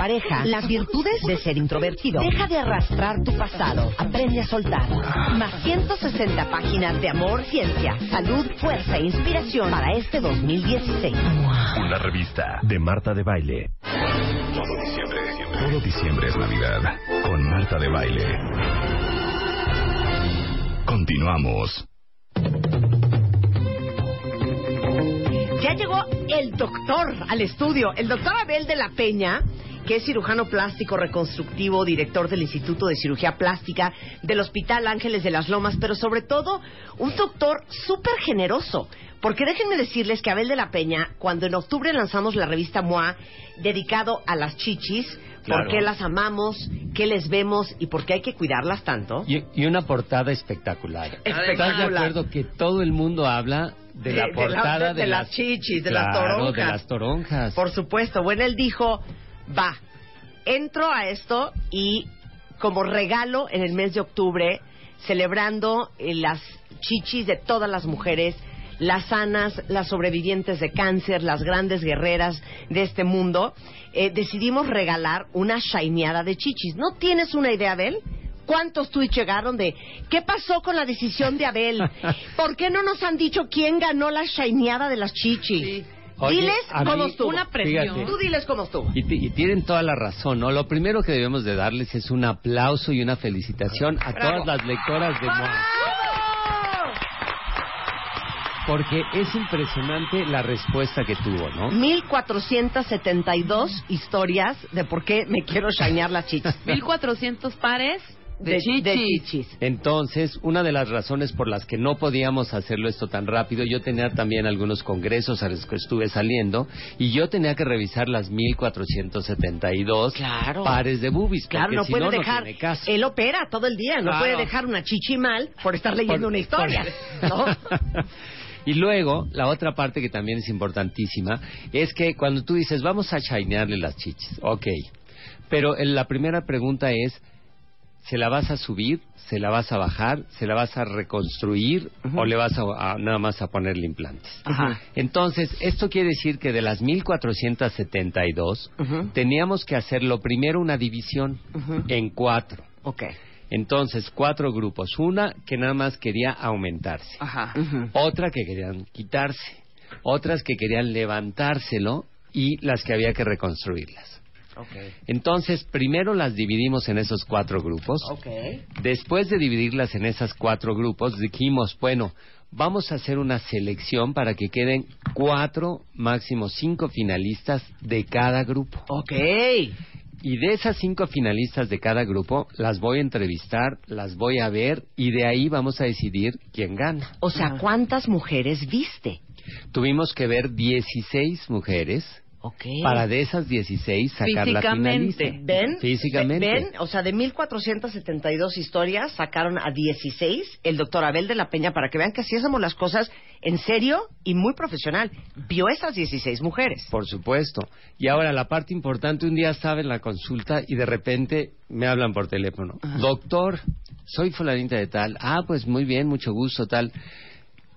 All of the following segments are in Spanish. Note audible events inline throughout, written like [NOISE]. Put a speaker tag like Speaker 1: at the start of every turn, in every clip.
Speaker 1: pareja. Las virtudes de ser introvertido. Deja de arrastrar tu pasado. Aprende a soltar. Más 160 páginas de amor, ciencia, salud, fuerza e inspiración para este 2016.
Speaker 2: Una revista de Marta de Baile.
Speaker 3: Todo diciembre, todo diciembre es Navidad con Marta de Baile. Continuamos.
Speaker 1: Ya llegó el doctor al estudio, el doctor Abel de la Peña, que es cirujano plástico reconstructivo, director del Instituto de Cirugía Plástica del Hospital Ángeles de las Lomas, pero sobre todo un doctor súper generoso. Porque déjenme decirles que Abel de la Peña, cuando en octubre lanzamos la revista MOA, dedicado a las chichis,
Speaker 4: Claro.
Speaker 1: por qué las amamos, qué les vemos y por qué hay que cuidarlas tanto.
Speaker 4: Y, y una portada espectacular. ¿Estás de acuerdo que todo el mundo habla de, la portada
Speaker 1: de- de las chichis, de las
Speaker 4: Claro,
Speaker 1: toronjas.
Speaker 4: de las toronjas.
Speaker 1: Por supuesto. Bueno, él dijo, va, entro a esto y como regalo en el mes de octubre, celebrando eh, las chichis de todas las mujeres, las sanas, las sobrevivientes de cáncer, las grandes guerreras de este mundo, eh, decidimos regalar una shineada de chichis. ¿No tienes una idea de él? ¿Cuántos tweets llegaron de qué pasó con la decisión de Abel? ¿Por qué no nos han dicho quién ganó la shineada de las chichis?
Speaker 4: Oye,
Speaker 1: diles cómo
Speaker 4: mí-
Speaker 1: estuvo.
Speaker 4: Una presión. fíjate.
Speaker 1: Tú diles cómo estuvo.
Speaker 4: Y, ti- y tienen toda la razón, ¿no? Lo primero que debemos de darles es un aplauso y una felicitación a
Speaker 1: Bravo.
Speaker 4: todas las lectoras de MOA. Porque es impresionante la respuesta que tuvo, ¿no?
Speaker 1: 1472 historias de por qué me quiero shinear las chichis.
Speaker 5: 1400 pares de,
Speaker 1: De-
Speaker 5: chichis.
Speaker 1: de chichis.
Speaker 4: Entonces, una de las razones por las que no podíamos hacerlo esto tan rápido, yo tenía también algunos congresos a los que estuve saliendo y yo tenía que revisar las 1472
Speaker 1: Claro.
Speaker 4: pares de boobies.
Speaker 1: Claro, no
Speaker 4: si
Speaker 1: puede
Speaker 4: no, no
Speaker 1: dejar.
Speaker 4: caso.
Speaker 1: él opera todo el día, no
Speaker 4: Claro.
Speaker 1: puede dejar una chichi mal por estar leyendo
Speaker 4: Por-
Speaker 1: una historia.
Speaker 4: por- [LAUGHS]
Speaker 1: ¿no?
Speaker 4: Y luego, la otra parte que también es importantísima es que cuando tú dices, vamos a shinearle las chichis, ok. Pero el- la primera pregunta es, ¿se la vas a subir? ¿Se la vas a bajar? ¿Se la vas a reconstruir? ¿O le vas a, a- nada más a ponerle implantes?
Speaker 1: Ajá.
Speaker 4: Entonces, esto quiere decir que de las 1472,
Speaker 1: Ujú.
Speaker 4: teníamos que hacer lo primero una división en cuatro.
Speaker 1: Ok.
Speaker 4: Entonces, cuatro grupos. Una que nada más quería aumentarse. Otra que querían quitarse. Otras que querían levantárselo y las que había que reconstruirlas. Entonces, primero las dividimos en esos cuatro grupos. Después de dividirlas en esas cuatro grupos, dijimos, bueno, vamos a hacer una selección para que queden cuatro, máximo cinco finalistas de cada grupo.
Speaker 1: Ok.
Speaker 4: Y de esas cinco finalistas de cada grupo, las voy a entrevistar, las voy a ver y de ahí vamos a decidir quién gana.
Speaker 1: O sea, ¿cuántas mujeres viste?
Speaker 4: Tuvimos que ver 16 mujeres Para de esas 16 sacar la
Speaker 5: Físicamente.
Speaker 4: finalista.
Speaker 1: ¿Ven?
Speaker 4: Físicamente.
Speaker 1: ¿Ven? O sea, de 1472 historias sacaron a 16 el doctor Abel de la Peña para que vean que así hacemos las cosas en serio y muy profesional. Vio esas 16 mujeres.
Speaker 4: Por supuesto. Y ahora la parte importante, un día estaba en la consulta y de repente me hablan por teléfono. Doctor, soy fulanita de tal. Ah, pues muy bien, mucho gusto, tal.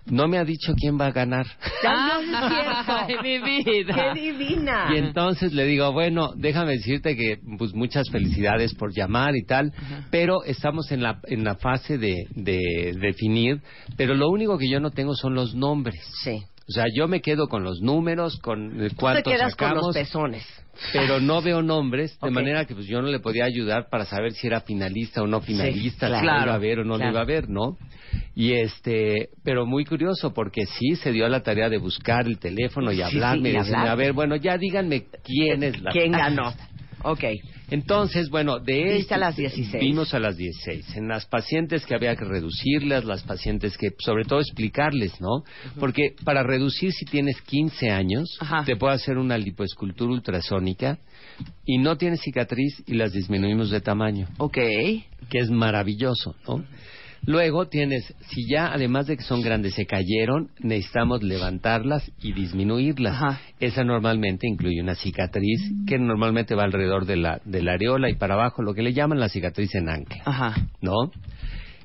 Speaker 4: No me ha dicho quién va a ganar. [LAUGHS]
Speaker 5: Ay, mi vida.
Speaker 1: ¡Qué divina!
Speaker 4: Y entonces le digo, bueno, déjame decirte que pues muchas felicidades por llamar y tal, pero estamos en la en la fase de, de definir, pero lo único que yo no tengo son los nombres.
Speaker 1: Sí.
Speaker 4: O sea, yo me quedo con los números, con eh,
Speaker 1: Tú te
Speaker 4: cuántos
Speaker 1: quedas con
Speaker 4: sacamos,
Speaker 1: los pezones.
Speaker 4: pero no veo nombres, de [LAUGHS] manera que pues yo no le podía ayudar para saber si era finalista o no finalista,
Speaker 1: claro.
Speaker 4: si lo iba a ver o no
Speaker 1: Claro.
Speaker 4: lo iba a ver, ¿no? Y este, pero muy curioso porque sí se dio a la tarea de buscar el teléfono y
Speaker 1: Sí,
Speaker 4: hablarme,
Speaker 1: sí, y
Speaker 4: y decirme, a ver, bueno, ya díganme quién es la
Speaker 1: ¿Quién ganó? Ok.
Speaker 4: Entonces, bueno, de
Speaker 1: Viste
Speaker 4: este-
Speaker 1: a las 16.
Speaker 4: Vimos a las 16. En las pacientes que había que reducirlas, las pacientes que, sobre todo, explicarles, ¿no? Porque para reducir, si tienes 15 años,
Speaker 5: Ajá.
Speaker 4: te puedo hacer una lipoescultura ultrasónica y no tienes cicatriz y las disminuimos de tamaño,
Speaker 1: Ok.
Speaker 4: que es maravilloso, ¿no? Luego tienes, si ya además de que son grandes se cayeron, necesitamos levantarlas y disminuirlas.
Speaker 5: Ajá.
Speaker 4: Esa normalmente incluye una cicatriz que normalmente va alrededor de la, de la areola y para abajo, lo que le llaman la cicatriz en ancla,
Speaker 5: Ajá.
Speaker 4: ¿no?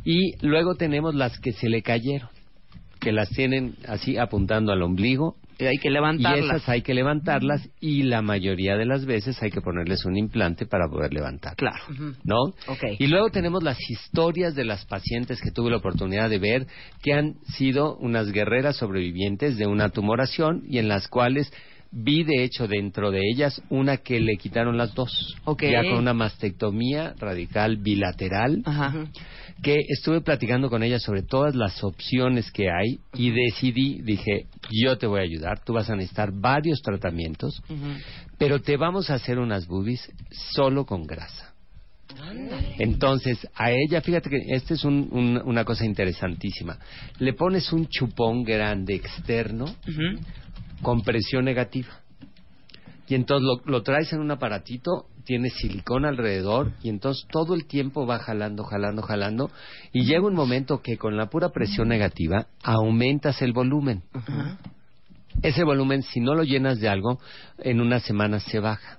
Speaker 4: Y luego tenemos las que se le cayeron, que las tienen así apuntando al ombligo
Speaker 5: hay que
Speaker 4: y
Speaker 5: levantarlas.
Speaker 4: esas hay que levantarlas y la mayoría de las veces hay que ponerles un implante para poder levantar.
Speaker 5: Claro.
Speaker 4: ¿No?
Speaker 1: Ok.
Speaker 4: Y luego tenemos las historias de las pacientes que tuve la oportunidad de ver que han sido unas guerreras sobrevivientes de una tumoración y en las cuales vi de hecho dentro de ellas una que le quitaron las dos.
Speaker 5: Ok.
Speaker 4: Ya con una mastectomía radical bilateral
Speaker 5: Ajá.
Speaker 4: Que estuve platicando con ella sobre todas las opciones que hay y decidí, dije, yo te voy a ayudar, tú vas a necesitar varios tratamientos, pero te vamos a hacer unas boobies solo con grasa. Entonces, a ella, fíjate que esta es un- un- una cosa interesantísima. Le pones un chupón grande externo
Speaker 5: Ujú.
Speaker 4: con presión negativa. Y entonces lo, lo traes en un aparatito, tiene silicón alrededor y entonces todo el tiempo va jalando, jalando, jalando y llega un momento que con la pura presión negativa aumentas el volumen. Ese volumen, si no lo llenas de algo, en unas semanas se baja.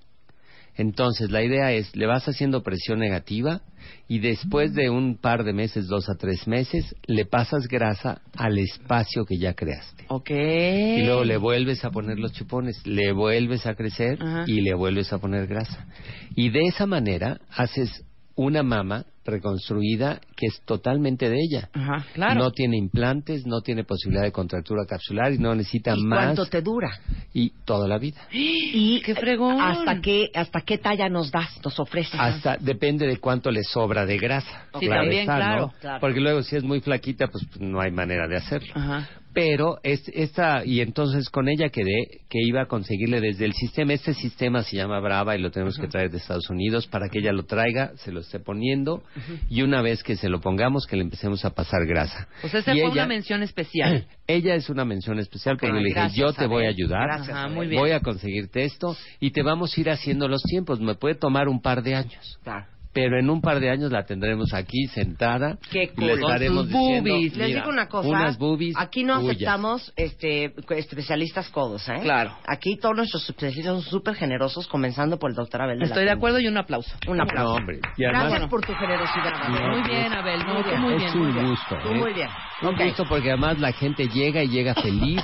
Speaker 4: Entonces, la idea es, le vas haciendo presión negativa y después de un par de meses, dos a tres meses, le pasas grasa al espacio que ya creaste.
Speaker 5: Ok.
Speaker 4: Y luego le vuelves a poner los chupones, le vuelves a crecer
Speaker 5: Ajá.
Speaker 4: y le vuelves a poner grasa. Y de esa manera haces una mama reconstruida que es totalmente de ella.
Speaker 5: Ajá, claro.
Speaker 4: No tiene implantes, no tiene posibilidad de contractura capsular y no necesita
Speaker 1: ¿Y
Speaker 4: más.
Speaker 1: cuánto te dura?
Speaker 4: Y toda la vida. [GASPS]
Speaker 1: Y [GASPS]
Speaker 5: ¡Qué fregón!
Speaker 1: ¿Hasta qué, hasta qué talla nos das, nos ofreces?
Speaker 4: Hasta depende de cuánto le sobra de grasa.
Speaker 5: Sí, también,
Speaker 4: está, ¿no?
Speaker 5: claro,
Speaker 1: claro.
Speaker 4: Porque luego si es muy flaquita, pues no hay manera de hacerlo.
Speaker 5: Ajá.
Speaker 4: Pero es, esta, y entonces con ella quedé que iba a conseguirle desde el sistema, este sistema se llama Brava y lo tenemos que traer de Estados Unidos para que ella lo traiga, se lo esté poniendo y una vez que se lo pongamos que le empecemos a pasar grasa.
Speaker 5: Pues esa
Speaker 4: Y
Speaker 5: fue
Speaker 4: ella-
Speaker 5: una mención especial. [CLEARS THROAT]
Speaker 4: Ella es una mención especial porque le dije, yo te voy a ayudar,
Speaker 1: Gracias,
Speaker 5: Ajá,
Speaker 1: Abel.
Speaker 5: muy bien.
Speaker 4: voy a conseguirte esto y te vamos a ir haciendo los tiempos. Me puede tomar un par de años
Speaker 1: Claro.
Speaker 4: Pero en un par de años la tendremos aquí sentada
Speaker 1: Qué
Speaker 4: y le
Speaker 1: cool.
Speaker 4: estaremos
Speaker 5: Con sus
Speaker 4: diciendo,
Speaker 5: boobies.
Speaker 1: Les
Speaker 4: mira,
Speaker 1: digo una cosa.
Speaker 4: unas boobies
Speaker 1: aquí no
Speaker 4: tuyas.
Speaker 1: aceptamos este, especialistas codos, ¿eh?
Speaker 5: Claro.
Speaker 1: Aquí todos nuestros especialistas son súper generosos, comenzando por el doctor Abel. de
Speaker 5: Estoy de acuerdo y un aplauso.
Speaker 1: Un aplauso.
Speaker 4: No, hombre. Y
Speaker 1: Gracias
Speaker 4: además,
Speaker 1: por tu generosidad. Abel.
Speaker 4: No,
Speaker 5: Muy bien, Abel. No,
Speaker 1: Muy bien.
Speaker 5: muy
Speaker 4: es
Speaker 5: bien.
Speaker 4: un
Speaker 5: muy bien.
Speaker 4: gusto. ¿eh?
Speaker 1: muy bien.
Speaker 4: Un
Speaker 1: Ok.
Speaker 4: gusto porque además la gente llega y llega feliz,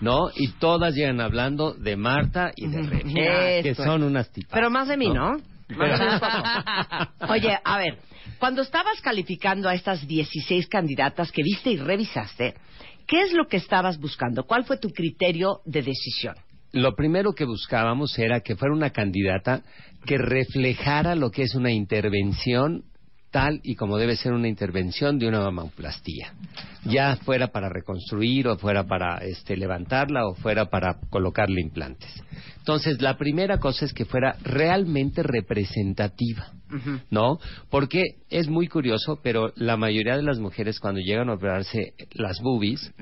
Speaker 4: ¿no? Y todas llegan hablando de Marta y de Remy, que son unas tipas.
Speaker 1: Pero más de mí, ¿no?
Speaker 4: Pero- [LAUGHS]
Speaker 1: Oye, a ver, cuando estabas calificando a estas 16 candidatas que viste y revisaste, ¿qué es lo que estabas buscando? ¿Cuál fue tu criterio de decisión?
Speaker 4: Lo primero que buscábamos era que fuera una candidata que reflejara lo que es una intervención tal y como debe ser una intervención de una mamoplastía. Ya fuera para reconstruir o fuera para este, levantarla o fuera para colocarle implantes. Entonces, la primera cosa es que fuera realmente representativa. ¿no? Porque es muy curioso, pero la mayoría de las mujeres cuando llegan a operarse las boobies,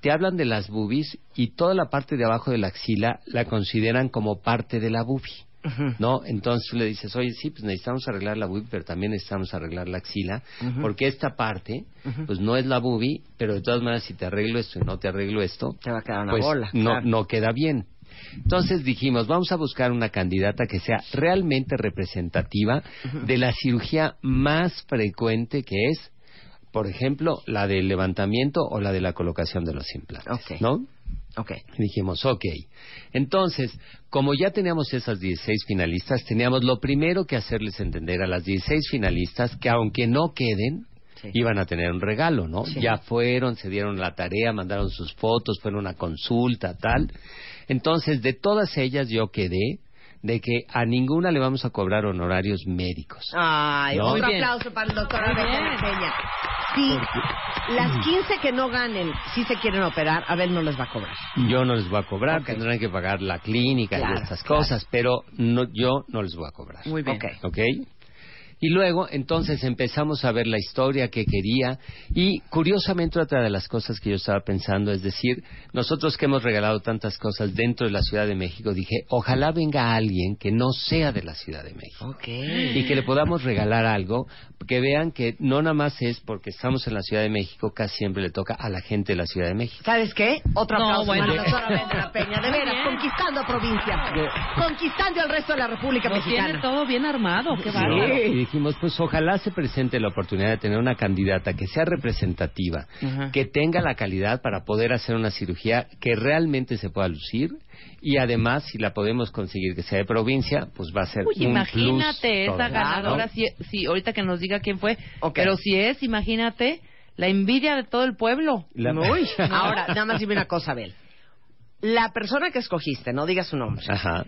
Speaker 4: te hablan de las boobies y toda la parte de abajo de la axila la consideran como parte de la boobie. ¿No? Entonces le dices, oye, sí, pues necesitamos arreglar la boobie, pero también necesitamos arreglar la axila, porque esta parte, pues no es la boobie, pero de todas maneras, si te arreglo esto y no te arreglo esto,
Speaker 1: Te va a quedar una
Speaker 4: pues
Speaker 1: bola.
Speaker 4: no,
Speaker 1: claro.
Speaker 4: no queda bien. Entonces dijimos, vamos a buscar una candidata que sea realmente representativa de la cirugía más frecuente que es, por ejemplo, la del levantamiento o la de la colocación de los implantes. ¿no?
Speaker 1: Ok.
Speaker 4: Y dijimos, ok. Entonces, como ya teníamos esas 16 finalistas, teníamos lo primero que hacerles entender a las 16 finalistas que aunque no queden,
Speaker 1: Sí.
Speaker 4: iban a tener un regalo, ¿no?
Speaker 1: Sí.
Speaker 4: Ya fueron, se dieron la tarea, mandaron sus fotos, fueron a consulta, tal. Entonces, de todas ellas yo quedé de que a ninguna le vamos a cobrar honorarios médicos.
Speaker 1: Ay,
Speaker 4: No.
Speaker 1: otro aplauso para el doctor. Peña. Si las 15 que no ganen, si se quieren operar, a ver, no les va a cobrar.
Speaker 4: Yo no les voy a cobrar,
Speaker 1: Ok.
Speaker 4: tendrán que pagar la clínica
Speaker 1: Claro,
Speaker 4: y estas
Speaker 1: claro.
Speaker 4: cosas, pero no, yo no les voy a cobrar.
Speaker 5: Muy bien.
Speaker 1: Ok.
Speaker 4: ¿Ok? Y luego, entonces, empezamos a ver la historia que quería y, curiosamente, otra de las cosas que yo estaba pensando es decir, nosotros que hemos regalado tantas cosas dentro de la Ciudad de México, dije, ojalá venga alguien que no sea de la Ciudad de México
Speaker 1: Ok.
Speaker 4: y que le podamos regalar algo, que vean que no nada más es porque estamos en la Ciudad de México, casi siempre le toca a la gente de la Ciudad de México.
Speaker 1: ¿Sabes qué? Otro
Speaker 5: No,
Speaker 1: aplauso
Speaker 5: bueno.
Speaker 1: para la doctora Brenda La Peña. De veras, conquistando provincia. Conquistando el resto de la República
Speaker 5: Lo tiene
Speaker 1: Mexicana.
Speaker 5: todo bien armado. Qué
Speaker 4: ¿no? Dijimos, pues ojalá se presente la oportunidad de tener una candidata que sea representativa, que tenga la calidad para poder hacer una cirugía que realmente se pueda lucir y además, si la podemos conseguir que sea de provincia, pues va a ser
Speaker 5: Uy,
Speaker 4: un
Speaker 5: imagínate
Speaker 4: plus
Speaker 5: esa ganadora,
Speaker 4: ¿no?
Speaker 5: si, si ahorita que nos diga quién fue, pero si es, imagínate, la envidia de todo el pueblo.
Speaker 4: La-
Speaker 1: Uy. [LAUGHS] Ahora, nada más dime una cosa, Abel. La persona que escogiste, no digas su nombre,
Speaker 4: Ajá.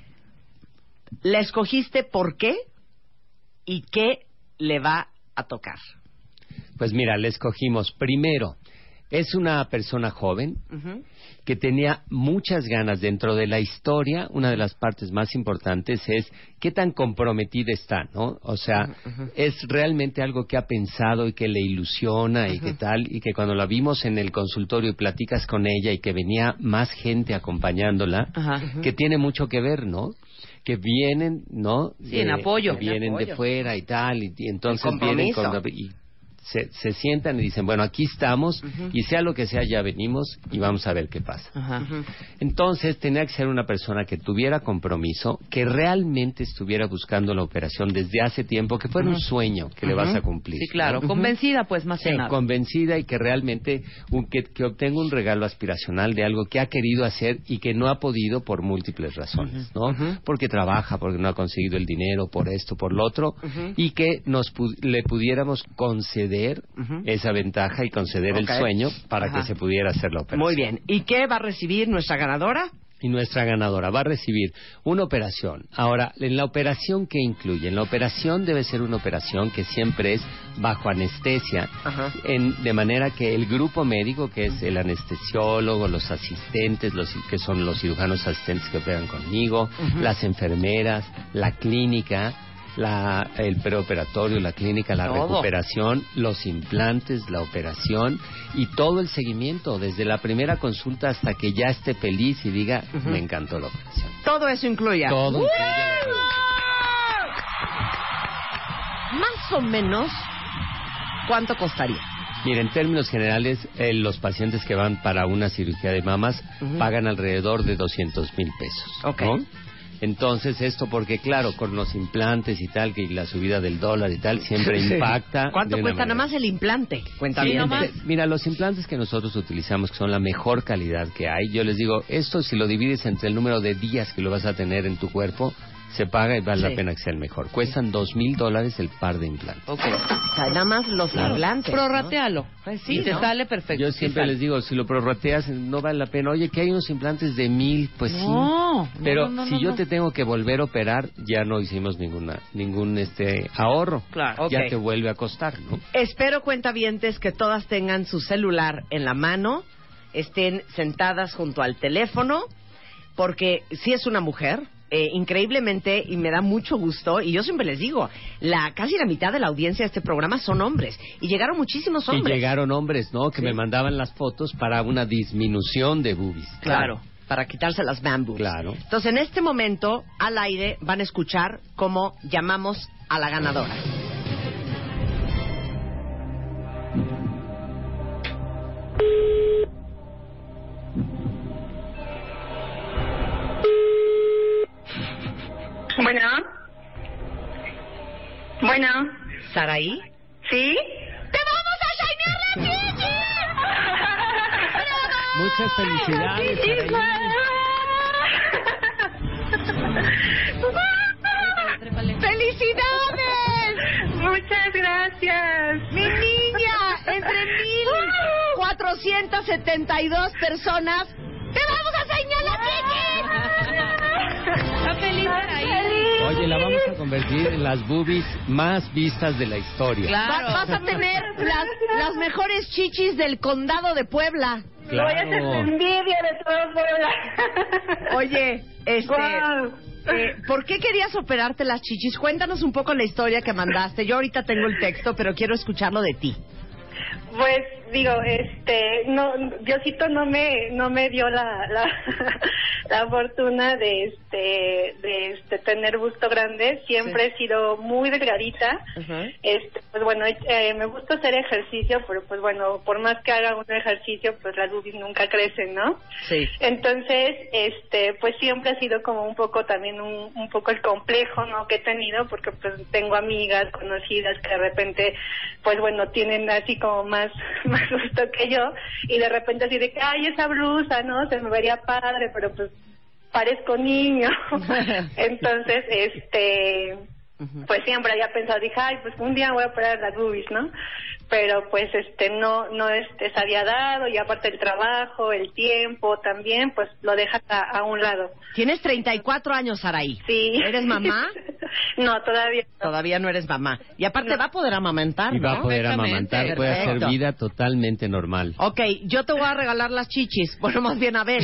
Speaker 1: ¿la escogiste por qué y qué le va a tocar?
Speaker 4: Pues mira, le escogimos primero. Es una persona joven que tenía muchas ganas dentro de la historia. Una de las partes más importantes es qué tan comprometida está, ¿no? O sea, es realmente algo que ha pensado y que le ilusiona y que tal, y que cuando la vimos en el consultorio y platicas con ella y que venía más gente acompañándola, que tiene mucho que ver, ¿no? Que vienen, ¿no?
Speaker 5: Sí, en apoyo.
Speaker 4: Que vienen
Speaker 1: En
Speaker 4: de
Speaker 1: apoyo.
Speaker 4: fuera y tal, y, y entonces vienen con y se, se sientan y dicen, bueno, aquí estamos y sea lo que sea, ya venimos y vamos a ver qué pasa. Entonces tenía que ser una persona que tuviera compromiso, que realmente estuviera buscando la operación desde hace tiempo, que fuera un sueño que le vas a cumplir.
Speaker 5: Sí, claro.
Speaker 4: ¿no?
Speaker 5: Convencida, pues, más que
Speaker 4: Sí,
Speaker 5: nada.
Speaker 4: convencida y que realmente un- que, que obtenga un regalo aspiracional de algo que ha querido hacer y que no ha podido por múltiples razones, ¿no? Porque trabaja, porque no ha conseguido el dinero, por esto, por lo otro, y que nos pu- le pudiéramos conceder esa ventaja y conceder el sueño para
Speaker 1: Ajá.
Speaker 4: que se pudiera hacer la operación.
Speaker 1: Muy bien. ¿Y qué va a recibir nuestra ganadora?
Speaker 4: Y nuestra ganadora va a recibir una operación. Ahora, en la operación, ¿qué incluye? En la operación debe ser una operación que siempre es bajo anestesia, en- de manera que el grupo médico, que es el anestesiólogo, los asistentes, los, que son los cirujanos asistentes que operan conmigo, las enfermeras, la clínica, la, el preoperatorio, la clínica, la
Speaker 1: Todo.
Speaker 4: recuperación, los implantes, la operación y todo el seguimiento, desde la primera consulta hasta que ya esté feliz y diga, me encantó la operación.
Speaker 1: Todo eso incluye.
Speaker 4: Todo
Speaker 1: ¡Woo!
Speaker 4: incluye la operación.
Speaker 1: Más o menos, ¿cuánto costaría?
Speaker 4: Mira, en términos generales, eh, los pacientes que van para una cirugía de mamas pagan alrededor de 200 mil pesos.
Speaker 1: Ok.
Speaker 4: ¿no? Entonces, esto porque, claro, con los implantes y tal, que la subida del dólar y tal, siempre [LAUGHS]
Speaker 1: Sí.
Speaker 4: impacta.
Speaker 1: ¿Cuánto cuesta nada más el implante? Cuenta
Speaker 4: Sí, Mira, los implantes que nosotros utilizamos, que son la mejor calidad que hay, yo les digo, esto si lo divides entre el número de días que lo vas a tener en tu cuerpo, se paga y vale
Speaker 1: Sí.
Speaker 4: la pena que sea el mejor. Cuestan dos mil dólares el par de implantes.
Speaker 5: Ok.
Speaker 1: O sea, nada más los implantes. ¿no?
Speaker 5: Prorratealo.
Speaker 1: Pues sí,
Speaker 5: y te
Speaker 1: ¿no?
Speaker 5: sale perfecto.
Speaker 4: Yo siempre les digo, si lo prorrateas, no vale la pena. Oye, que hay unos implantes de mil, pues
Speaker 5: No,
Speaker 4: sí.
Speaker 5: no,
Speaker 4: Pero
Speaker 5: no, no,
Speaker 4: si
Speaker 5: no,
Speaker 4: yo
Speaker 5: no.
Speaker 4: te tengo que volver a operar, ya no hicimos ninguna, ningún este ahorro.
Speaker 5: Claro.
Speaker 4: Ya te vuelve a costar, ¿no?
Speaker 1: Espero, cuentavientes, que todas tengan su celular en la mano, estén sentadas junto al teléfono, porque si es una mujer, eh, increíblemente, y me da mucho gusto, y yo siempre les digo, la casi la mitad de la audiencia de este programa son hombres, y llegaron muchísimos
Speaker 4: Y
Speaker 1: hombres.
Speaker 4: llegaron hombres, ¿no? Que
Speaker 1: Sí.
Speaker 4: me mandaban las fotos para una disminución de boobies.
Speaker 1: Claro, para quitarse las bambus.
Speaker 4: Claro.
Speaker 1: Entonces, en este momento, al aire, van a escuchar cómo llamamos a la ganadora.
Speaker 6: Bueno. Bueno.
Speaker 1: ¿Saraí?
Speaker 6: ¿Sí?
Speaker 1: ¡Te vamos a shinear la
Speaker 4: Muchas felicidades. Saraí.
Speaker 1: ¡Felicidades!
Speaker 6: Muchas gracias.
Speaker 1: Mi niña, entre 1472 personas, ¡te vamos a señalar, Kiki!
Speaker 5: Feliz.
Speaker 4: Oye, la vamos a convertir en las boobies más vistas de la historia.
Speaker 5: Claro.
Speaker 1: Va- vas a tener las, las mejores chichis del condado de Puebla.
Speaker 6: Voy a hacer
Speaker 4: Claro.
Speaker 6: envidia de todo Puebla. [LAUGHS]
Speaker 1: Oye, este,
Speaker 6: Guau.
Speaker 1: eh, ¿por qué querías operarte las chichis? Cuéntanos un poco la historia que mandaste. Yo ahorita tengo el texto, pero quiero escucharlo de ti.
Speaker 6: Pues digo, este, no, Diosito no me, no me dio la, la, [LAUGHS] la fortuna de este, de este tener busto grande. Siempre he sido muy delgadita. Este, pues bueno, eh, me gusta hacer ejercicio, pero pues bueno, por más que haga un ejercicio, pues las boobies nunca crecen, ¿no?
Speaker 1: Sí.
Speaker 6: Entonces, este, pues siempre ha sido como un poco también un, un poco el complejo, ¿no? Que he tenido, porque pues tengo amigas conocidas que de repente, pues bueno, tienen así como más, [LAUGHS] más gusto que yo, y de repente así de que, ay, esa blusa, ¿no? Se me vería padre, pero pues parezco niño. [LAUGHS] Entonces, este, pues siempre había pensado, dije, ay, pues un día voy a operar las boobies, ¿no? Pero pues este no no este se había dado y aparte el trabajo, el tiempo también, pues lo dejas a, a un lado.
Speaker 1: Tienes 34 años, Saraí.
Speaker 6: Sí.
Speaker 1: ¿Eres mamá? [LAUGHS]
Speaker 6: no, todavía no.
Speaker 1: Todavía no eres mamá. Y aparte va a poder amamantar,
Speaker 4: Y va a
Speaker 1: ¿no?
Speaker 4: poder amamantar, puede hacer vida totalmente normal.
Speaker 1: Ok, yo te voy a regalar las chichis. Bueno, más bien a ver.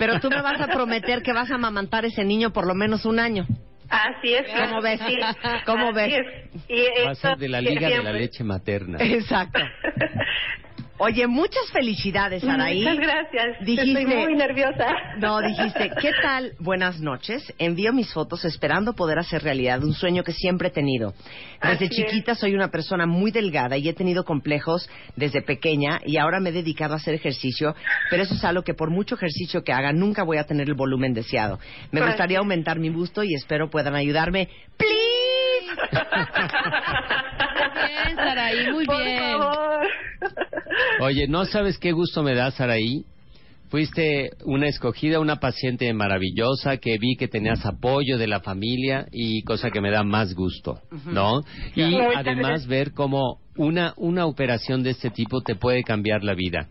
Speaker 1: Pero tú me vas a prometer que vas a amamantar ese niño por lo menos un año.
Speaker 6: Así es.
Speaker 1: ¿Cómo ves?
Speaker 6: Sí.
Speaker 1: ¿Cómo
Speaker 6: Así
Speaker 1: ez?
Speaker 6: es. Y
Speaker 4: Va a ser de la liga de la leche materna.
Speaker 1: Exacto. [LAUGHS] Oye, muchas felicidades, Saraí.
Speaker 6: Muchas gracias.
Speaker 1: Dijiste-
Speaker 6: Estoy muy nerviosa.
Speaker 1: No, dijiste, ¿qué tal? Buenas noches. Envío mis fotos esperando poder hacer realidad un sueño que siempre he tenido. Desde
Speaker 6: Así
Speaker 1: chiquita soy una persona muy delgada y he tenido complejos desde pequeña y ahora me he dedicado a hacer ejercicio, pero eso es algo que por mucho ejercicio que haga nunca voy a tener el volumen deseado. Me
Speaker 6: Gracias.
Speaker 1: gustaría aumentar mi busto y espero puedan ayudarme. ¡Please!
Speaker 5: Bien, Saraí, muy
Speaker 6: Por
Speaker 5: bien.
Speaker 6: favor.
Speaker 4: Oye, ¿no sabes qué gusto me da, Saraí? Fuiste una escogida, una paciente maravillosa que vi que tenías apoyo de la familia y cosa que me da más gusto, ¿no? Y además ver cómo una, una operación de este tipo te puede cambiar la vida.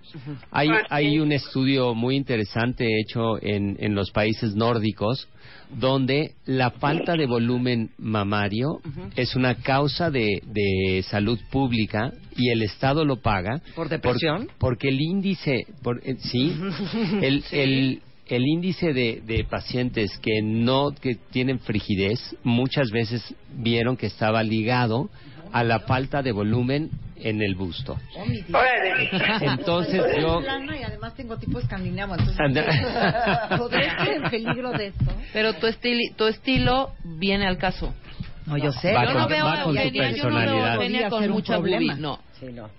Speaker 4: Hay,
Speaker 6: Así
Speaker 4: hay un estudio muy interesante hecho en, en los países nórdicos donde la falta de volumen mamario es una causa de, de salud pública y el Estado lo paga.
Speaker 1: ¿Por depresión?
Speaker 4: porque el índice, por, eh, sí, [LAUGHS] el, el, el índice de, de pacientes que no, que tienen frigidez, muchas veces vieron que estaba ligado a la falta de volumen en el busto.
Speaker 6: Órale.
Speaker 4: Entonces yo...
Speaker 7: plana y además tengo tipo escandinavo, entonces
Speaker 4: Anda- [LAUGHS]
Speaker 7: podré estar en peligro de esto.
Speaker 5: Pero tu, estili- tu estilo viene al caso.
Speaker 1: No, yo sé.
Speaker 4: Va
Speaker 5: yo
Speaker 4: con-
Speaker 5: no veo
Speaker 4: va con
Speaker 5: Eugenia, yo no veo a. Eugenia con mucha
Speaker 7: problema.
Speaker 5: no.
Speaker 1: Sí, no.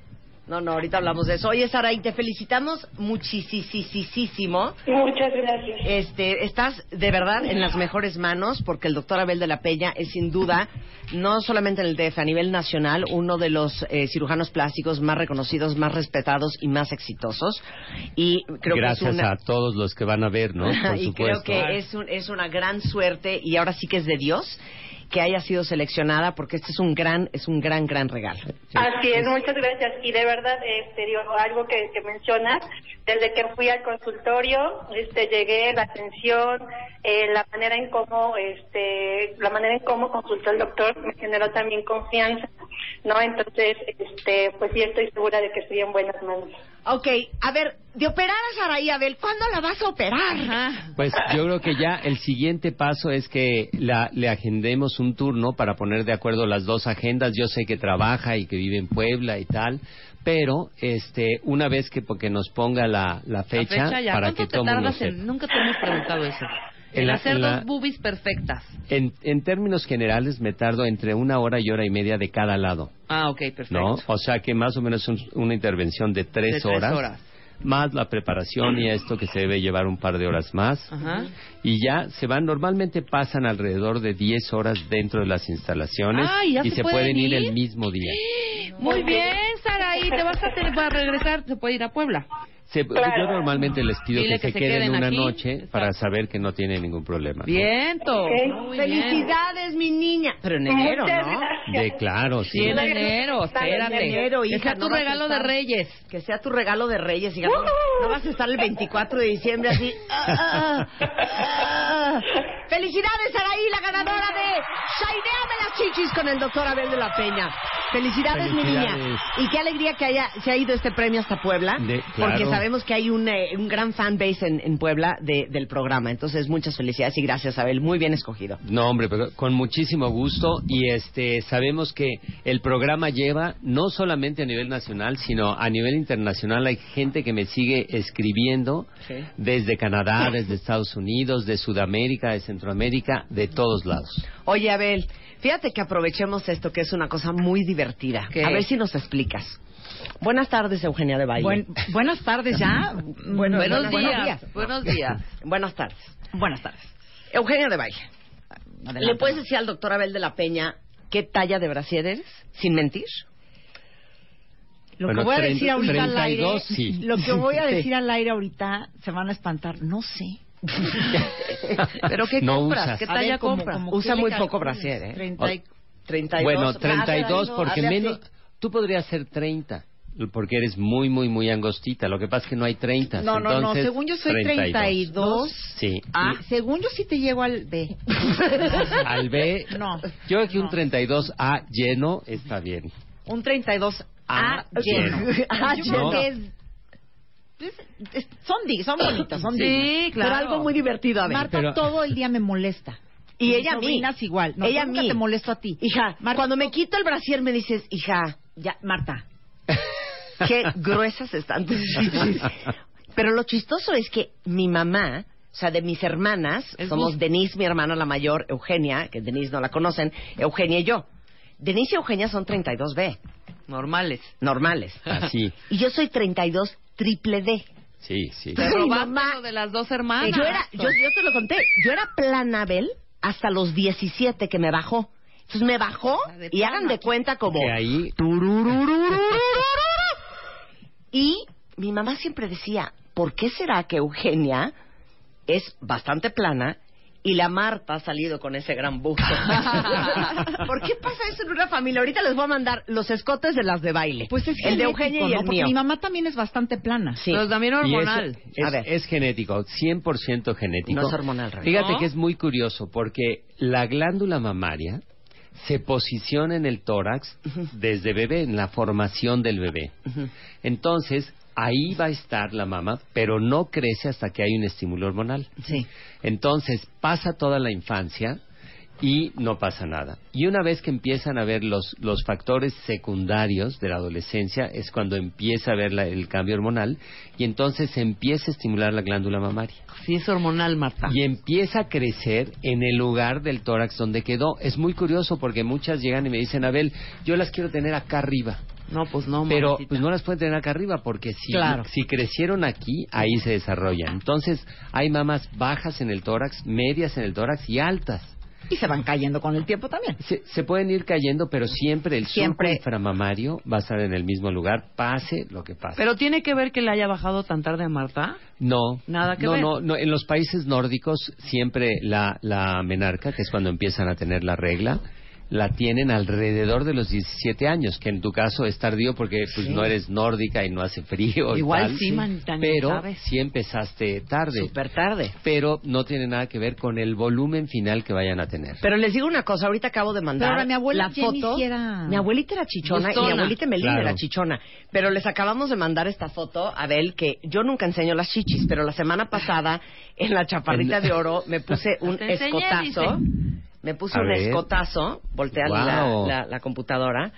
Speaker 1: No, no, ahorita hablamos de eso. Oye, Saraí, te felicitamos muchísimo.
Speaker 6: Muchas gracias.
Speaker 1: Este, estás de verdad en las mejores manos porque el doctor Abel de la Peña es sin duda, no solamente en el DF, a nivel nacional, uno de los eh, cirujanos plásticos más reconocidos, más respetados y más exitosos. Y creo
Speaker 4: Gracias
Speaker 1: que es una...
Speaker 4: a todos los que van a ver, ¿no? [LAUGHS] Por
Speaker 1: y
Speaker 4: supuesto.
Speaker 1: creo que es, un- es una gran suerte y ahora sí que es de Dios que haya sido seleccionada porque este es un gran, es un gran, gran regalo.
Speaker 6: Así es, muchas gracias. Y de verdad, este, digo, algo que, que mencionas, desde que fui al consultorio, este, llegué, la atención, eh, la manera en cómo, este, la manera en cómo consultó el doctor me generó también confianza, ¿no? Entonces, este, pues sí estoy segura de que estoy en buenas manos.
Speaker 1: Ok, a ver, de operar a Saraí, Abel, ¿cuándo la vas a operar?
Speaker 4: Pues yo creo que ya el siguiente paso es que la- le agendemos un turno para poner de acuerdo las dos agendas. Yo sé que trabaja y que vive en Puebla y tal, pero este una vez que porque nos ponga la, la
Speaker 5: La
Speaker 4: fecha, para
Speaker 5: ¿Cuánto
Speaker 4: que
Speaker 5: te
Speaker 4: todo mundo
Speaker 5: en...? Nunca te hemos preguntado eso.
Speaker 4: En
Speaker 5: En,
Speaker 4: la-
Speaker 5: hacer
Speaker 4: en la-
Speaker 5: dos boobies perfectas.
Speaker 4: En, en términos generales me tardo entre una hora y hora y media de cada lado,
Speaker 5: Ah, ok, perfecto.
Speaker 4: ¿no? O sea que más o menos un- una intervención de tres,
Speaker 5: De tres
Speaker 4: horas,
Speaker 5: horas.
Speaker 4: más la preparación y esto que se debe llevar un par de horas más.
Speaker 5: Ajá.
Speaker 4: y ya se van, normalmente pasan alrededor de 10 horas dentro de las instalaciones
Speaker 5: Ah, ¿y
Speaker 4: y
Speaker 5: se
Speaker 4: se
Speaker 5: pueden
Speaker 4: pueden ir
Speaker 5: ir?
Speaker 4: el mismo día. [GASPS]
Speaker 5: Muy bien, Saraí. Te vas a tener para regresar. Se puede ir a Puebla.
Speaker 4: Se-
Speaker 6: Claro.
Speaker 4: Yo normalmente les pido que,
Speaker 5: que
Speaker 4: se
Speaker 5: se
Speaker 4: queden
Speaker 5: queden
Speaker 4: una
Speaker 5: aquí.
Speaker 4: noche
Speaker 5: Exacto.
Speaker 4: para saber que no tiene ningún problema. ¿no?
Speaker 5: Viento. Bien.
Speaker 1: Felicidades, mi niña. Pero en enero, ¿no?
Speaker 4: De claro, sí.
Speaker 5: Sí, en enero, espérate.
Speaker 1: En enero,
Speaker 5: que
Speaker 1: hija,
Speaker 5: sea
Speaker 1: no
Speaker 5: tu regalo de Reyes.
Speaker 1: Que sea tu regalo de Reyes, hija. No, no vas a estar el 24 de diciembre así. [LAUGHS] ah, ah, ah. Felicidades, Araí, la ganadora de Shaineame las chichis con el doctor Abel de la Peña. Felicidades, mi niña. Y qué alegría que haya, se ha ido este premio hasta Puebla.
Speaker 4: De-
Speaker 1: Porque. Sabemos que hay un, eh, un gran fanbase en, en Puebla de- del programa. Entonces, muchas felicidades y gracias, Abel. Muy bien escogido.
Speaker 4: No, hombre, pero con muchísimo gusto y este sabemos que el programa lleva no solamente a nivel nacional, sino a nivel internacional. Hay gente que me sigue escribiendo
Speaker 1: Sí.
Speaker 4: desde Canadá, [LAUGHS] desde Estados Unidos, de Sudamérica, de Centroamérica, de todos lados.
Speaker 1: Oye, Abel, fíjate que aprovechemos esto, que es una cosa muy divertida.
Speaker 5: ¿Qué?
Speaker 1: A ver si nos explicas. Buenas tardes, Eugenia de Valle.
Speaker 7: Buen- buenas tardes ya. [LAUGHS]
Speaker 1: Bueno,
Speaker 5: buenos,
Speaker 1: buenos
Speaker 5: días,
Speaker 1: días.
Speaker 5: Buenos días.
Speaker 1: Buenas tardes.
Speaker 7: Buenas tardes.
Speaker 1: Eugenia de Valle,
Speaker 7: Adelante.
Speaker 1: ¿le puedes decir al doctor Abel de la Peña qué talla de brasier eres? Sin mentir.
Speaker 7: Lo
Speaker 4: Bueno,
Speaker 7: que voy a decir ahorita al aire,
Speaker 4: 32, sí.
Speaker 7: lo que voy a [LAUGHS]
Speaker 1: Sí.
Speaker 7: decir al aire ahorita se van a espantar. No sé. [LAUGHS]
Speaker 1: ¿Pero qué
Speaker 4: No
Speaker 1: compras?
Speaker 4: usas.
Speaker 1: ¿Qué
Speaker 7: A ver,
Speaker 1: talla
Speaker 7: como-
Speaker 1: compras?
Speaker 7: como
Speaker 1: Usa muy poco brasier, ¿eh?
Speaker 7: 30 y-
Speaker 1: 32.
Speaker 4: Bueno, 32 porque menos... Tú podrías ser 30 porque eres muy, muy, muy angostita. Lo que pasa es que no hay 30.
Speaker 7: No, no, no. Según yo soy 32.
Speaker 4: Sí.
Speaker 7: Ah,
Speaker 4: Y
Speaker 7: según yo sí te llego al B. [LAUGHS]
Speaker 4: al B,
Speaker 7: No.
Speaker 4: yo creo que un
Speaker 7: No.
Speaker 4: 32A lleno está bien.
Speaker 7: Un 32 A
Speaker 1: Ah,
Speaker 7: lleno. [LAUGHS]
Speaker 1: Ah,
Speaker 7: creo
Speaker 4: lleno.
Speaker 7: es- son, di- son bonitas, son
Speaker 5: Sí, claro.
Speaker 1: Pero algo muy divertido, Abel.
Speaker 7: Marta
Speaker 4: Pero-
Speaker 7: todo el día me molesta.
Speaker 1: Y
Speaker 7: Mis
Speaker 1: ella a mí.
Speaker 7: igual. No,
Speaker 1: ella a mí.
Speaker 7: te molesto a ti.
Speaker 1: Hija,
Speaker 7: Marta,
Speaker 1: cuando me quito el brasier me dices, hija,
Speaker 7: Ya, Marta. [LAUGHS]
Speaker 1: qué gruesas están tus [LAUGHS] chichis. Pero lo chistoso es que mi mamá, o sea, de mis hermanas,
Speaker 5: Es
Speaker 1: somos. Denise, mi hermana la mayor, Eugenia, que Denise no la conocen, Eugenia y yo. Denise y Eugenia son 32B,
Speaker 5: Normales.
Speaker 1: normales.
Speaker 4: Así.
Speaker 1: Y yo soy 32 triple D.
Speaker 4: Sí, sí.
Speaker 5: Te
Speaker 1: Mi
Speaker 5: robaste
Speaker 1: mamá-
Speaker 5: lo de las dos hermanas.
Speaker 1: Yo era, yo, yo te lo conté, yo era planabel hasta los 17 que me bajó. Entonces me bajó
Speaker 5: de
Speaker 1: y hagan de cuenta como...
Speaker 4: Que ahí
Speaker 1: Y mi mamá siempre decía, ¿por qué será que Eugenia es bastante plana y la Marta ha salido con ese gran busto? [LAUGHS] ¿Por qué pasa eso en una familia? Ahorita les voy a mandar los escotes de las de baile.
Speaker 7: Pues es
Speaker 1: el de
Speaker 7: genético,
Speaker 1: Eugenia y
Speaker 7: ¿no?
Speaker 1: el
Speaker 7: Porque
Speaker 1: mío.
Speaker 7: mi mamá también es bastante plana.
Speaker 1: Sí.
Speaker 5: Pero también hormonal.
Speaker 4: es,
Speaker 1: A ver.
Speaker 4: es genético, 100% genético.
Speaker 1: No es hormonal, Rey.
Speaker 4: Fíjate
Speaker 5: ¿No?
Speaker 4: que es muy curioso porque la glándula mamaria se posiciona en el tórax desde bebé, en la formación del bebé. Entonces, ahí va a estar la mama, pero no crece hasta que hay un estímulo hormonal.
Speaker 7: Sí.
Speaker 4: Entonces pasa toda la infancia y no pasa nada. Y una vez que empiezan a ver los, los factores secundarios de la adolescencia, es cuando empieza a ver la- el cambio hormonal y entonces se empieza a estimular la glándula mamaria.
Speaker 5: Sí, es hormonal, Marta.
Speaker 4: Y empieza a crecer en el lugar del tórax donde quedó. Es muy curioso porque muchas llegan y me dicen, Abel, yo las quiero tener acá arriba.
Speaker 5: No, pues no,
Speaker 4: Pero
Speaker 5: mamacita.
Speaker 4: pues no las pueden tener acá arriba porque si,
Speaker 7: Claro.
Speaker 4: si crecieron aquí, ahí se desarrollan. Entonces hay mamas bajas en el tórax, medias en el tórax y altas.
Speaker 7: Y se van cayendo con el tiempo también.
Speaker 4: Se, se pueden ir cayendo, pero siempre el
Speaker 1: Siempre.
Speaker 4: surco inframamario va a estar en el mismo lugar, pase lo que pase.
Speaker 5: Pero tiene que ver que le haya bajado tan tarde a Marta.
Speaker 4: no,
Speaker 5: Nada que
Speaker 4: no,
Speaker 5: ver.
Speaker 4: no, no. En los países nórdicos siempre la, la menarca, que es cuando empiezan a tener la regla, la tienen alrededor de los 17 años, que en tu caso es tardío porque pues
Speaker 1: Sí.
Speaker 4: no eres nórdica y no hace frío.
Speaker 5: Igual
Speaker 4: tal.
Speaker 5: sí, manita, ni
Speaker 4: Pero
Speaker 5: sabes.
Speaker 4: sí empezaste tarde.
Speaker 1: Súper tarde.
Speaker 4: Pero no tiene nada que ver con el volumen final que vayan a tener.
Speaker 1: Pero les digo una cosa, ahorita acabo de mandar
Speaker 7: Pero ahora mi abuela
Speaker 1: la foto.
Speaker 7: era-
Speaker 1: Mi abuelita era chichona y mi abuelita Melina
Speaker 4: Claro.
Speaker 1: era chichona. Pero les acabamos de mandar esta foto, Abel, que yo nunca enseño las chichis, pero la semana pasada en la chaparrita
Speaker 4: En-
Speaker 1: de oro me puse [LAUGHS] un
Speaker 5: enseñé,
Speaker 1: escotazo.
Speaker 5: dice.
Speaker 1: Me puse
Speaker 4: A
Speaker 1: un
Speaker 4: ver.
Speaker 1: escotazo, voltea la, la, la computadora.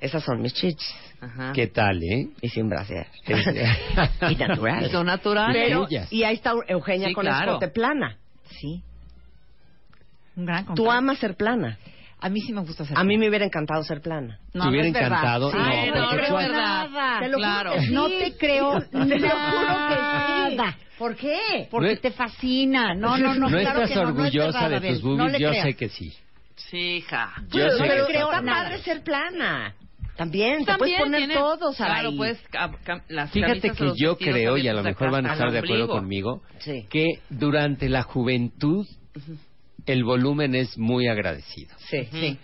Speaker 1: Esas son mis chichis.
Speaker 5: Ajá.
Speaker 4: ¿Qué tal, eh?
Speaker 1: Y sin brasier. [LAUGHS] Y naturales.
Speaker 5: Son naturales.
Speaker 1: Pero, y ahí está Eugenia
Speaker 5: Sí,
Speaker 1: con
Speaker 5: claro.
Speaker 1: escote plana.
Speaker 7: Sí. Un gran
Speaker 1: Tú amas ser plana.
Speaker 7: A mí sí me gusta hacer.
Speaker 1: A mí me hubiera encantado ser plana.
Speaker 7: no,
Speaker 4: Te hubiera
Speaker 7: no es verdad.
Speaker 4: encantado. No,
Speaker 5: Ay,
Speaker 4: porque
Speaker 5: no, no
Speaker 4: tú
Speaker 5: es verdad.
Speaker 1: Te lo juro
Speaker 5: Claro.
Speaker 1: que sí.
Speaker 7: No te creo
Speaker 1: Te lo juro que sí.
Speaker 7: Nada.
Speaker 1: ¿Por qué?
Speaker 7: Porque
Speaker 4: No es-
Speaker 7: te fascina. No, no, no.
Speaker 4: ¿No
Speaker 7: claro
Speaker 4: estás
Speaker 7: que no, no es
Speaker 4: orgullosa
Speaker 7: verdad,
Speaker 4: de tus
Speaker 7: No
Speaker 4: boobies?
Speaker 7: le
Speaker 4: Yo
Speaker 7: creas.
Speaker 4: sé que sí.
Speaker 5: Sí, hija.
Speaker 4: Yo
Speaker 1: Pero,
Speaker 4: sé
Speaker 1: pero
Speaker 4: que
Speaker 7: creo
Speaker 1: está
Speaker 7: nada.
Speaker 1: padre ser plana. También, te
Speaker 5: También
Speaker 1: puedes poner
Speaker 5: tiene-
Speaker 1: todo, Saraí.
Speaker 5: Claro, pues cam- cam- las
Speaker 4: Fíjate
Speaker 5: camisas
Speaker 4: que
Speaker 5: los
Speaker 4: yo
Speaker 5: vestidos
Speaker 4: creo, y a lo
Speaker 5: abiertos
Speaker 4: mejor
Speaker 5: acá
Speaker 4: van a
Speaker 5: hasta
Speaker 4: estar de acuerdo
Speaker 5: ombligo.
Speaker 4: conmigo,
Speaker 1: Sí.
Speaker 4: que durante la juventud el volumen es muy agradecido.
Speaker 1: Sí, sí.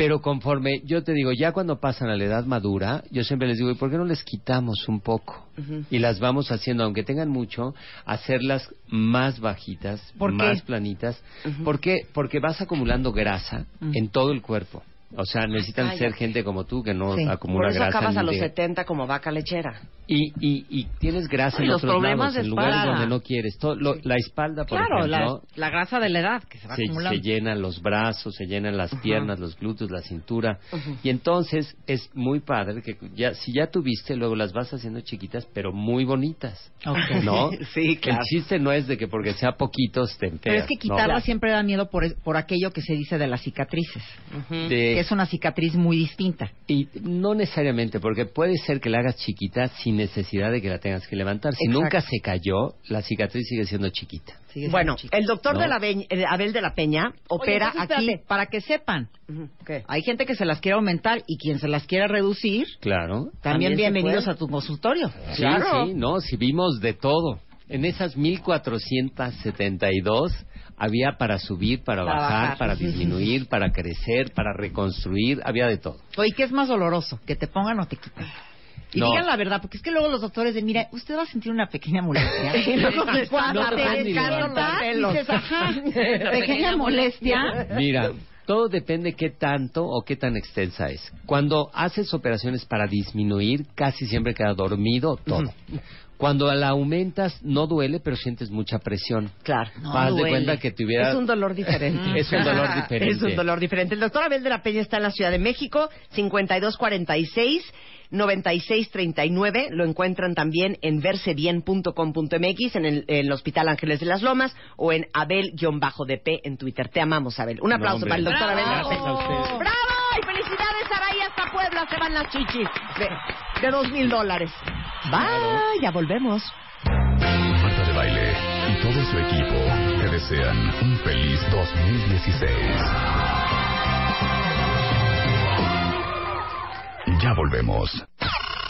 Speaker 4: Pero conforme, yo te digo, ya cuando pasan a la edad madura, yo siempre les digo, ¿y por qué no les quitamos un poco? Y las vamos haciendo, aunque tengan mucho, hacerlas más bajitas, más planitas. ¿Por qué? Porque vas acumulando grasa en todo el cuerpo. O sea, necesitan
Speaker 1: Cállate.
Speaker 4: ser gente como tú que no
Speaker 5: Sí.
Speaker 4: acumula
Speaker 1: Por eso
Speaker 4: grasa.
Speaker 1: acabas a los
Speaker 4: de-
Speaker 1: 70 como vaca lechera.
Speaker 4: y, y, y tienes grasa
Speaker 5: Y
Speaker 4: en
Speaker 5: los
Speaker 4: otros
Speaker 5: problemas
Speaker 4: lados,
Speaker 5: de
Speaker 4: en lugares donde no quieres. Todo, lo- La espalda, por
Speaker 5: Claro, la,
Speaker 4: ejemplo,
Speaker 5: la grasa de la edad que se va
Speaker 4: se,
Speaker 5: acumulando.
Speaker 4: se llenan los brazos, se llenan las piernas, los glúteos, la cintura. Y entonces es muy padre que ya, si ya tuviste, luego las vas haciendo chiquitas, pero muy bonitas.
Speaker 5: Ok.
Speaker 4: ¿No? [LAUGHS]
Speaker 1: Sí, claro.
Speaker 4: El chiste no es de que porque sea poquitos te enteras.
Speaker 8: Pero es que quitarla
Speaker 4: ¿no?
Speaker 8: siempre da miedo por, por aquello que se dice de las cicatrices,
Speaker 4: De-
Speaker 8: que es una cicatriz muy distinta.
Speaker 4: Y no necesariamente, porque puede ser que la hagas chiquita sin necesidad de que la tengas que levantar. Si
Speaker 1: Exacto.
Speaker 4: nunca se cayó, la cicatriz sigue siendo chiquita.
Speaker 8: Sigue siendo
Speaker 1: Bueno, el doctor
Speaker 4: No.
Speaker 1: de la eh, Abel de la Peña opera
Speaker 8: Oye,
Speaker 1: aquí.
Speaker 8: espérate, para que sepan, hay gente que se las quiere aumentar y quien se las quiera reducir,
Speaker 4: Claro.
Speaker 8: también, bienvenidos a tu consultorio.
Speaker 4: Sí,
Speaker 1: Claro.
Speaker 4: sí, no, si vimos de todo. En esas 1472 había para subir, para,
Speaker 1: Para
Speaker 4: bajar,
Speaker 1: bajar.
Speaker 4: para disminuir, para crecer, para reconstruir, había de todo.
Speaker 8: Oye, ¿qué es más doloroso? ¿Que te pongan o te quiten? Y
Speaker 4: No.
Speaker 8: digan la verdad, porque es que luego los doctores de, mira, usted va a sentir una pequeña molestia. [LAUGHS]
Speaker 1: Y luego les
Speaker 8: Cuando
Speaker 4: no te
Speaker 8: dices, ajá, [LAUGHS] pequeña molestia.
Speaker 4: Mira, todo depende qué tanto o qué tan extensa es. Cuando haces operaciones para disminuir, casi siempre queda dormido todo. Cuando la aumentas, no duele, pero sientes mucha presión.
Speaker 1: Claro.
Speaker 8: No
Speaker 4: de
Speaker 8: duele.
Speaker 4: cuenta que tuviera...
Speaker 1: Es un dolor diferente. [LAUGHS]
Speaker 4: Es un dolor diferente. [LAUGHS]
Speaker 1: Es un dolor diferente. El doctor Abel de la Peña está en la Ciudad de México, 5246 9639. Lo encuentran también en versebien.com.mx, en el, el Hospital Ángeles de las Lomas o en Abel-DP en Twitter. Te amamos, Abel. Un aplauso para el doctor
Speaker 5: ¡Bravo!
Speaker 1: Abel de la Peña.
Speaker 4: ustedes.
Speaker 1: ¡Bravo! Y felicidades, Saray, hasta Puebla se van las chichis de, de dos mil dólares. Bye, ya volvemos.
Speaker 3: Marta de Baile y todo su equipo te desean un feliz 2016. Ya volvemos.